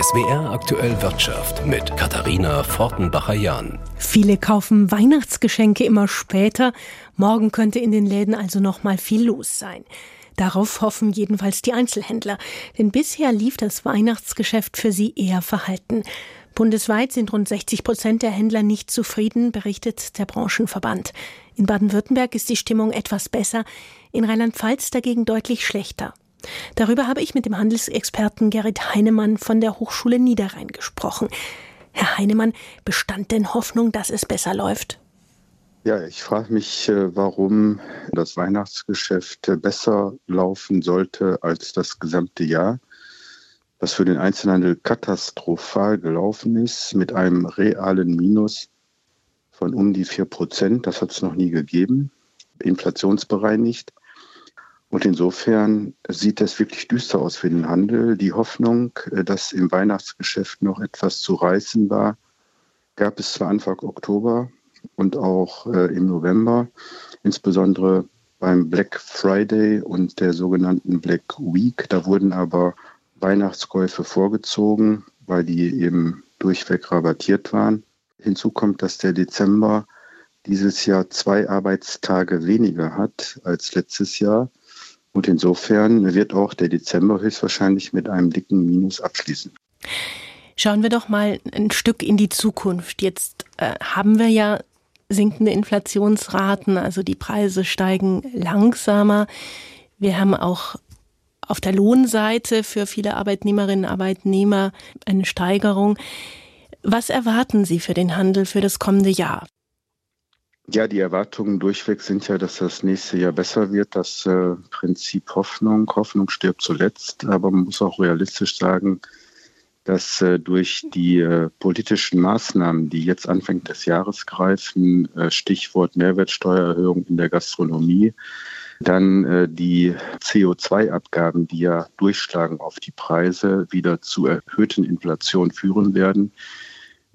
SWR aktuell Wirtschaft mit Katharina Fortenbacher-Jahn. Viele kaufen Weihnachtsgeschenke immer später. Morgen könnte in den Läden also noch mal viel los sein. Darauf hoffen jedenfalls die Einzelhändler, denn bisher lief das Weihnachtsgeschäft für sie eher verhalten. Bundesweit sind rund 60 Prozent der Händler nicht zufrieden, berichtet der Branchenverband. In Baden-Württemberg ist die Stimmung etwas besser, in Rheinland-Pfalz dagegen deutlich schlechter. Darüber habe ich mit dem Handelsexperten Gerrit Heinemann von der Hochschule Niederrhein gesprochen. Herr Heinemann, bestand denn Hoffnung, dass es besser läuft? Ja, ich frage mich, äh, warum das Weihnachtsgeschäft besser laufen sollte als das gesamte Jahr, was für den Einzelhandel katastrophal gelaufen ist, mit einem realen Minus von um die 4 Prozent. Das hat es noch nie gegeben, inflationsbereinigt. Und insofern sieht es wirklich düster aus für den Handel. Die Hoffnung, äh, dass im Weihnachtsgeschäft noch etwas zu reißen war, gab es zwar Anfang Oktober und auch äh, im November, insbesondere beim Black Friday und der sogenannten Black Week. Da wurden aber Weihnachtskäufe vorgezogen, weil die eben durchweg rabattiert waren. Hinzu kommt, dass der Dezember dieses Jahr zwei Arbeitstage weniger hat als letztes Jahr. Und insofern wird auch der Dezember höchstwahrscheinlich mit einem dicken Minus abschließen. Schauen wir doch mal ein Stück in die Zukunft. Jetzt äh, haben wir ja sinkende Inflationsraten, also die Preise steigen langsamer. Wir haben auch auf der Lohnseite für viele Arbeitnehmerinnen und Arbeitnehmer eine Steigerung. Was erwarten Sie für den Handel für das kommende Jahr? Ja, die Erwartungen durchweg sind ja, dass das nächste Jahr besser wird. Das äh, Prinzip Hoffnung. Hoffnung stirbt zuletzt, aber man muss auch realistisch sagen, dass äh, durch die äh, politischen Maßnahmen, die jetzt Anfang des Jahres greifen, äh, Stichwort Mehrwertsteuererhöhung in der Gastronomie, dann äh, die CO2-Abgaben, die ja durchschlagen auf die Preise, wieder zu erhöhten Inflation führen werden.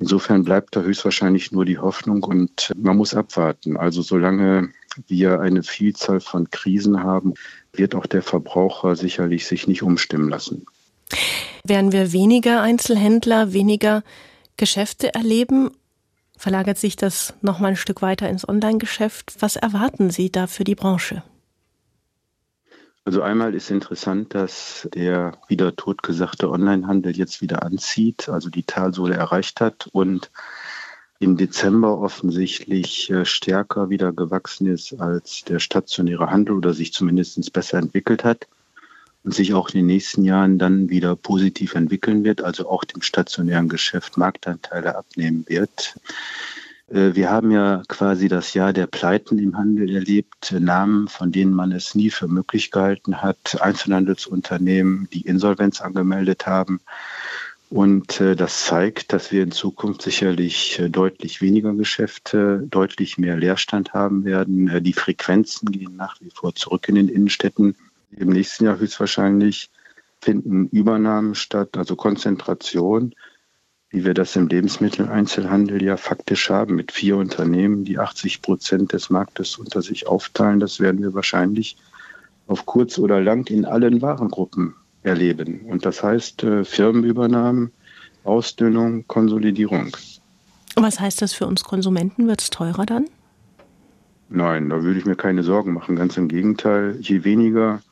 Insofern bleibt da höchstwahrscheinlich nur die Hoffnung und man muss abwarten. Also solange wir eine Vielzahl von Krisen haben, wird auch der Verbraucher sicherlich sich nicht umstimmen lassen. Werden wir weniger Einzelhändler, weniger Geschäfte erleben? Verlagert sich das noch mal ein Stück weiter ins Online-Geschäft? Was erwarten Sie da für die Branche? Also einmal ist interessant, dass der wieder totgesagte Onlinehandel jetzt wieder anzieht, also die Talsohle erreicht hat und im Dezember offensichtlich äh, stärker wieder gewachsen ist als der stationäre Handel oder sich zumindest besser entwickelt hat und sich auch in den nächsten Jahren dann wieder positiv entwickeln wird, also auch dem stationären Geschäft Marktanteile abnehmen wird. Äh, wir haben ja quasi das Jahr der Pleiten im Handel erlebt, Namen, von denen man es nie für möglich gehalten hat, Einzelhandelsunternehmen, die Insolvenz angemeldet haben. Und äh, das zeigt, dass wir in Zukunft sicherlich äh, deutlich weniger Geschäfte, deutlich mehr Leerstand haben werden. Die Frequenzen gehen nach wie vor zurück in den Innenstädten. Im nächsten Jahr höchstwahrscheinlich finden Übernahmen statt, also Konzentration wie wir das im Lebensmitteleinzelhandel ja faktisch haben, mit vier Unternehmen, die 80 Prozent des Marktes unter sich aufteilen. Das werden wir wahrscheinlich auf kurz oder lang in allen Warengruppen erleben. Und das heißt äh, Firmenübernahmen, Ausdünnung, Konsolidierung. Und was heißt das für uns Konsumenten? Wird es teurer dann? Nein, da würde ich mir keine Sorgen machen. Ganz im Gegenteil, je weniger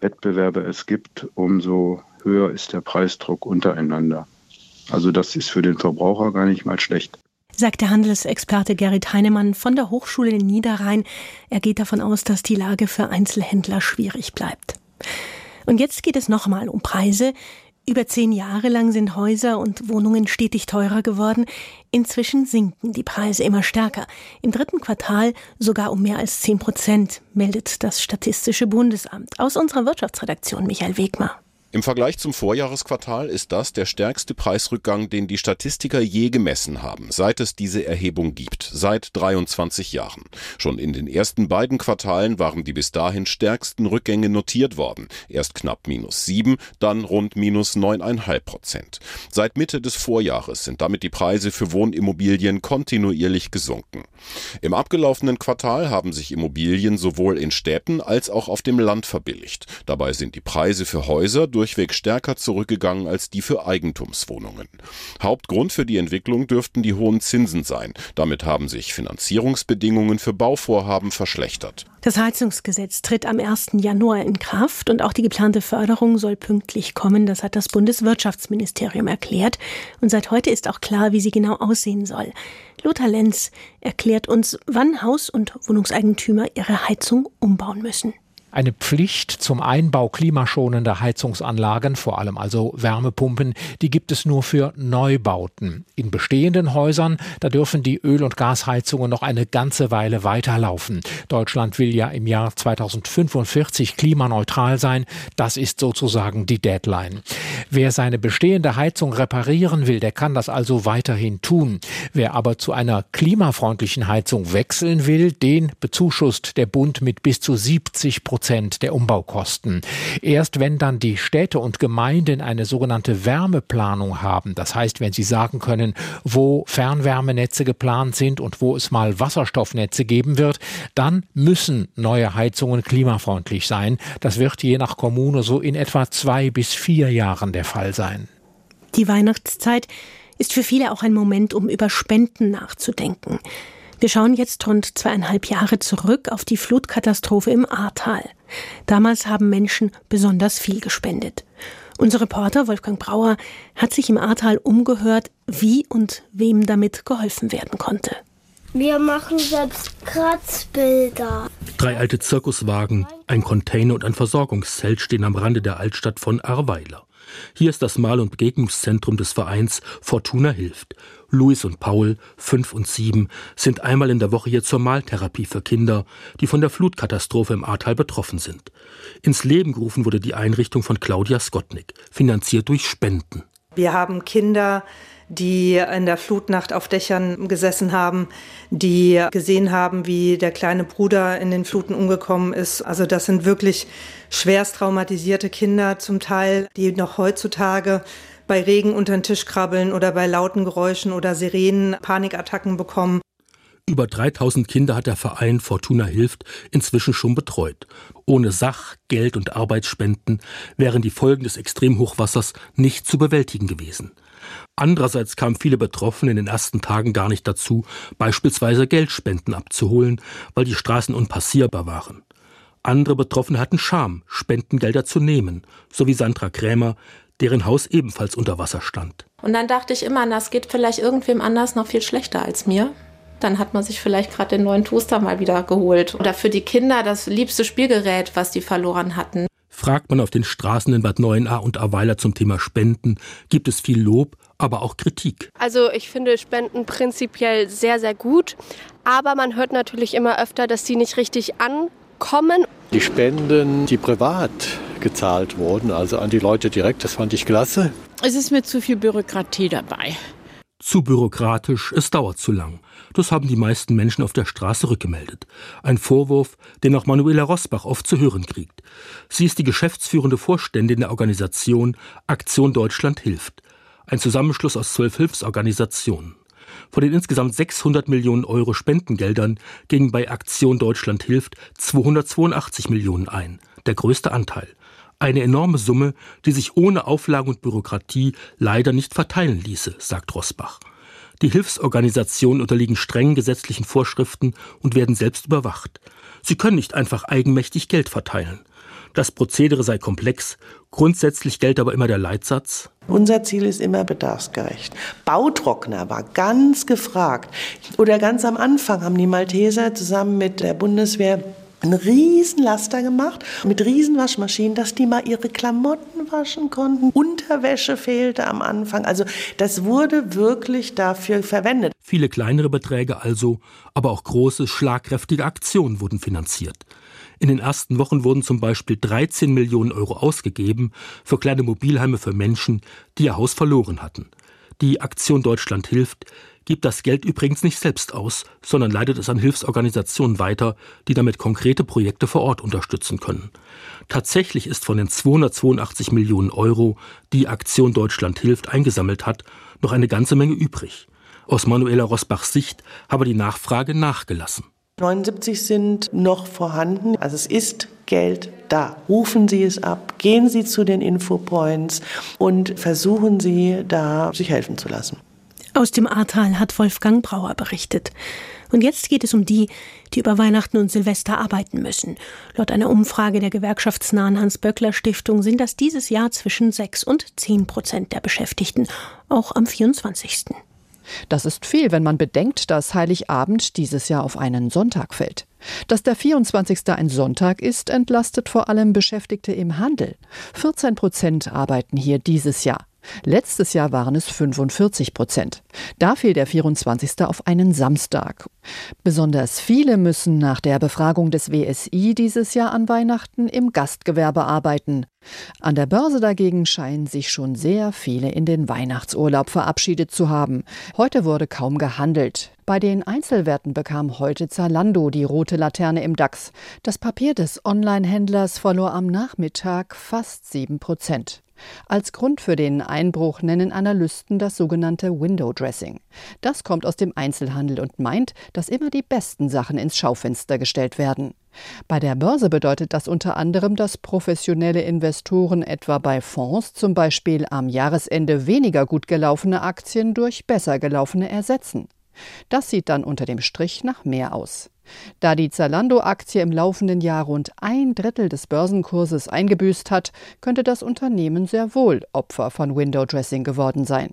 Wettbewerber es gibt, umso höher ist der Preisdruck untereinander. Also das ist für den Verbraucher gar nicht mal schlecht. Sagt der Handelsexperte Gerrit Heinemann von der Hochschule in Niederrhein. Er geht davon aus, dass die Lage für Einzelhändler schwierig bleibt. Und jetzt geht es nochmal um Preise. Über zehn Jahre lang sind Häuser und Wohnungen stetig teurer geworden. Inzwischen sinken die Preise immer stärker. Im dritten Quartal sogar um mehr als zehn Prozent, meldet das Statistische Bundesamt. Aus unserer Wirtschaftsredaktion Michael Wegmar. Im Vergleich zum Vorjahresquartal ist das der stärkste Preisrückgang, den die Statistiker je gemessen haben, seit es diese Erhebung gibt, seit 23 Jahren. Schon in den ersten beiden Quartalen waren die bis dahin stärksten Rückgänge notiert worden, erst knapp minus sieben, dann rund minus neuneinhalb Prozent. Seit Mitte des Vorjahres sind damit die Preise für Wohnimmobilien kontinuierlich gesunken. Im abgelaufenen Quartal haben sich Immobilien sowohl in Städten als auch auf dem Land verbilligt. Dabei sind die Preise für Häuser durchweg stärker zurückgegangen als die für Eigentumswohnungen. Hauptgrund für die Entwicklung dürften die hohen Zinsen sein. Damit haben sich Finanzierungsbedingungen für Bauvorhaben verschlechtert. Das Heizungsgesetz tritt am 1. Januar in Kraft und auch die geplante Förderung soll pünktlich kommen. Das hat das Bundeswirtschaftsministerium erklärt. Und seit heute ist auch klar, wie sie genau aussehen soll. Lothar Lenz erklärt uns, wann Haus- und Wohnungseigentümer ihre Heizung umbauen müssen. Eine Pflicht zum Einbau klimaschonender Heizungsanlagen, vor allem also Wärmepumpen, die gibt es nur für Neubauten. In bestehenden Häusern, da dürfen die Öl- und Gasheizungen noch eine ganze Weile weiterlaufen. Deutschland will ja im Jahr 2045 klimaneutral sein. Das ist sozusagen die Deadline. Wer seine bestehende Heizung reparieren will, der kann das also weiterhin tun. Wer aber zu einer klimafreundlichen Heizung wechseln will, den bezuschusst der Bund mit bis zu 70 Prozent Prozent der Umbaukosten. Erst wenn dann die Städte und Gemeinden eine sogenannte Wärmeplanung haben, das heißt, wenn sie sagen können, wo Fernwärmenetze geplant sind und wo es mal Wasserstoffnetze geben wird, dann müssen neue Heizungen klimafreundlich sein. Das wird je nach Kommune so in etwa zwei bis vier Jahren der Fall sein. Die Weihnachtszeit ist für viele auch ein Moment, um über Spenden nachzudenken. Wir schauen jetzt rund zweieinhalb Jahre zurück auf die Flutkatastrophe im Ahrtal. Damals haben Menschen besonders viel gespendet. Unser Reporter Wolfgang Brauer hat sich im Ahrtal umgehört, wie und wem damit geholfen werden konnte. Wir machen selbst Kratzbilder. Drei alte Zirkuswagen, ein Container und ein Versorgungszelt stehen am Rande der Altstadt von Arweiler. Hier ist das Mal- und Begegnungszentrum des Vereins Fortuna hilft. Luis und Paul, fünf und sieben, sind einmal in der Woche hier zur Maltherapie für Kinder, die von der Flutkatastrophe im Ahrtal betroffen sind. Ins Leben gerufen wurde die Einrichtung von Claudia Skotnik, finanziert durch Spenden. Wir haben Kinder, die in der Flutnacht auf Dächern gesessen haben, die gesehen haben, wie der kleine Bruder in den Fluten umgekommen ist. Also das sind wirklich schwerst traumatisierte Kinder zum Teil, die noch heutzutage bei Regen unter den Tisch krabbeln oder bei lauten Geräuschen oder Sirenen Panikattacken bekommen. Über 3000 Kinder hat der Verein Fortuna Hilft inzwischen schon betreut. Ohne Sach-, Geld- und Arbeitsspenden wären die Folgen des Extremhochwassers nicht zu bewältigen gewesen. Andererseits kamen viele Betroffene in den ersten Tagen gar nicht dazu, beispielsweise Geldspenden abzuholen, weil die Straßen unpassierbar waren. Andere Betroffene hatten Scham, Spendengelder zu nehmen, so wie Sandra Krämer, deren Haus ebenfalls unter Wasser stand. Und dann dachte ich immer, das geht vielleicht irgendwem anders noch viel schlechter als mir. Dann hat man sich vielleicht gerade den neuen Toaster mal wieder geholt. Oder für die Kinder das liebste Spielgerät, was die verloren hatten. Fragt man auf den Straßen in Bad Neuenahr und Aweiler zum Thema Spenden, gibt es viel Lob, aber auch Kritik. Also ich finde Spenden prinzipiell sehr, sehr gut. Aber man hört natürlich immer öfter, dass sie nicht richtig ankommen. Die Spenden, die privat gezahlt wurden, also an die Leute direkt, das fand ich klasse. Es ist mir zu viel Bürokratie dabei. Zu bürokratisch, es dauert zu lang. Das haben die meisten Menschen auf der Straße rückgemeldet. Ein Vorwurf, den auch Manuela Rosbach oft zu hören kriegt. Sie ist die geschäftsführende Vorständin der Organisation Aktion Deutschland hilft. Ein Zusammenschluss aus zwölf Hilfsorganisationen. Von den insgesamt 600 Millionen Euro Spendengeldern gingen bei Aktion Deutschland hilft 282 Millionen ein, der größte Anteil. Eine enorme Summe, die sich ohne Auflagen und Bürokratie leider nicht verteilen ließe, sagt Rosbach. Die Hilfsorganisationen unterliegen strengen gesetzlichen Vorschriften und werden selbst überwacht. Sie können nicht einfach eigenmächtig Geld verteilen. Das Prozedere sei komplex, grundsätzlich gilt aber immer der Leitsatz. Unser Ziel ist immer bedarfsgerecht. Bautrockner war ganz gefragt. Oder ganz am Anfang haben die Malteser zusammen mit der Bundeswehr einen riesen Laster gemacht mit riesen Waschmaschinen, dass die mal ihre Klamotten waschen konnten. Unterwäsche fehlte am Anfang. Also das wurde wirklich dafür verwendet. Viele kleinere Beträge also, aber auch große, schlagkräftige Aktionen wurden finanziert. In den ersten Wochen wurden zum Beispiel 13 Millionen Euro ausgegeben für kleine Mobilheime für Menschen, die ihr Haus verloren hatten. Die Aktion Deutschland hilft gibt das Geld übrigens nicht selbst aus, sondern leitet es an Hilfsorganisationen weiter, die damit konkrete Projekte vor Ort unterstützen können. Tatsächlich ist von den 282 Millionen Euro, die Aktion Deutschland hilft, eingesammelt hat, noch eine ganze Menge übrig. Aus Manuela Rosbachs Sicht habe die Nachfrage nachgelassen. 79 sind noch vorhanden. Also es ist Geld da. Rufen Sie es ab, gehen Sie zu den Infopoints und versuchen Sie da sich helfen zu lassen. Aus dem Ahrtal hat Wolfgang Brauer berichtet. Und jetzt geht es um die, die über Weihnachten und Silvester arbeiten müssen. Laut einer Umfrage der gewerkschaftsnahen Hans-Böckler-Stiftung sind das dieses Jahr zwischen 6 und 10 Prozent der Beschäftigten, auch am 24. Das ist viel, wenn man bedenkt, dass Heiligabend dieses Jahr auf einen Sonntag fällt. Dass der 24. ein Sonntag ist, entlastet vor allem Beschäftigte im Handel. 14 Prozent arbeiten hier dieses Jahr. Letztes Jahr waren es 45 Prozent. Da fiel der 24. auf einen Samstag. Besonders viele müssen nach der Befragung des WSI dieses Jahr an Weihnachten im Gastgewerbe arbeiten. An der Börse dagegen scheinen sich schon sehr viele in den Weihnachtsurlaub verabschiedet zu haben. Heute wurde kaum gehandelt. Bei den Einzelwerten bekam heute Zalando die rote Laterne im DAX. Das Papier des Online-Händlers verlor am Nachmittag fast 7 Prozent. Als Grund für den Einbruch nennen Analysten das sogenannte Window Dressing. Das kommt aus dem Einzelhandel und meint, dass immer die besten Sachen ins Schaufenster gestellt werden. Bei der Börse bedeutet das unter anderem, dass professionelle Investoren etwa bei Fonds zum Beispiel am Jahresende weniger gut gelaufene Aktien durch besser gelaufene ersetzen. Das sieht dann unter dem Strich nach mehr aus. Da die Zalando-Aktie im laufenden Jahr rund ein Drittel des Börsenkurses eingebüßt hat, könnte das Unternehmen sehr wohl Opfer von Window-Dressing geworden sein.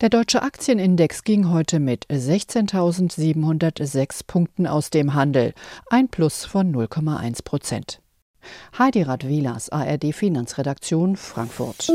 Der deutsche Aktienindex ging heute mit 16.706 Punkten aus dem Handel, ein Plus von 0,1 Prozent. Heidi Radwilas, ARD Finanzredaktion, Frankfurt.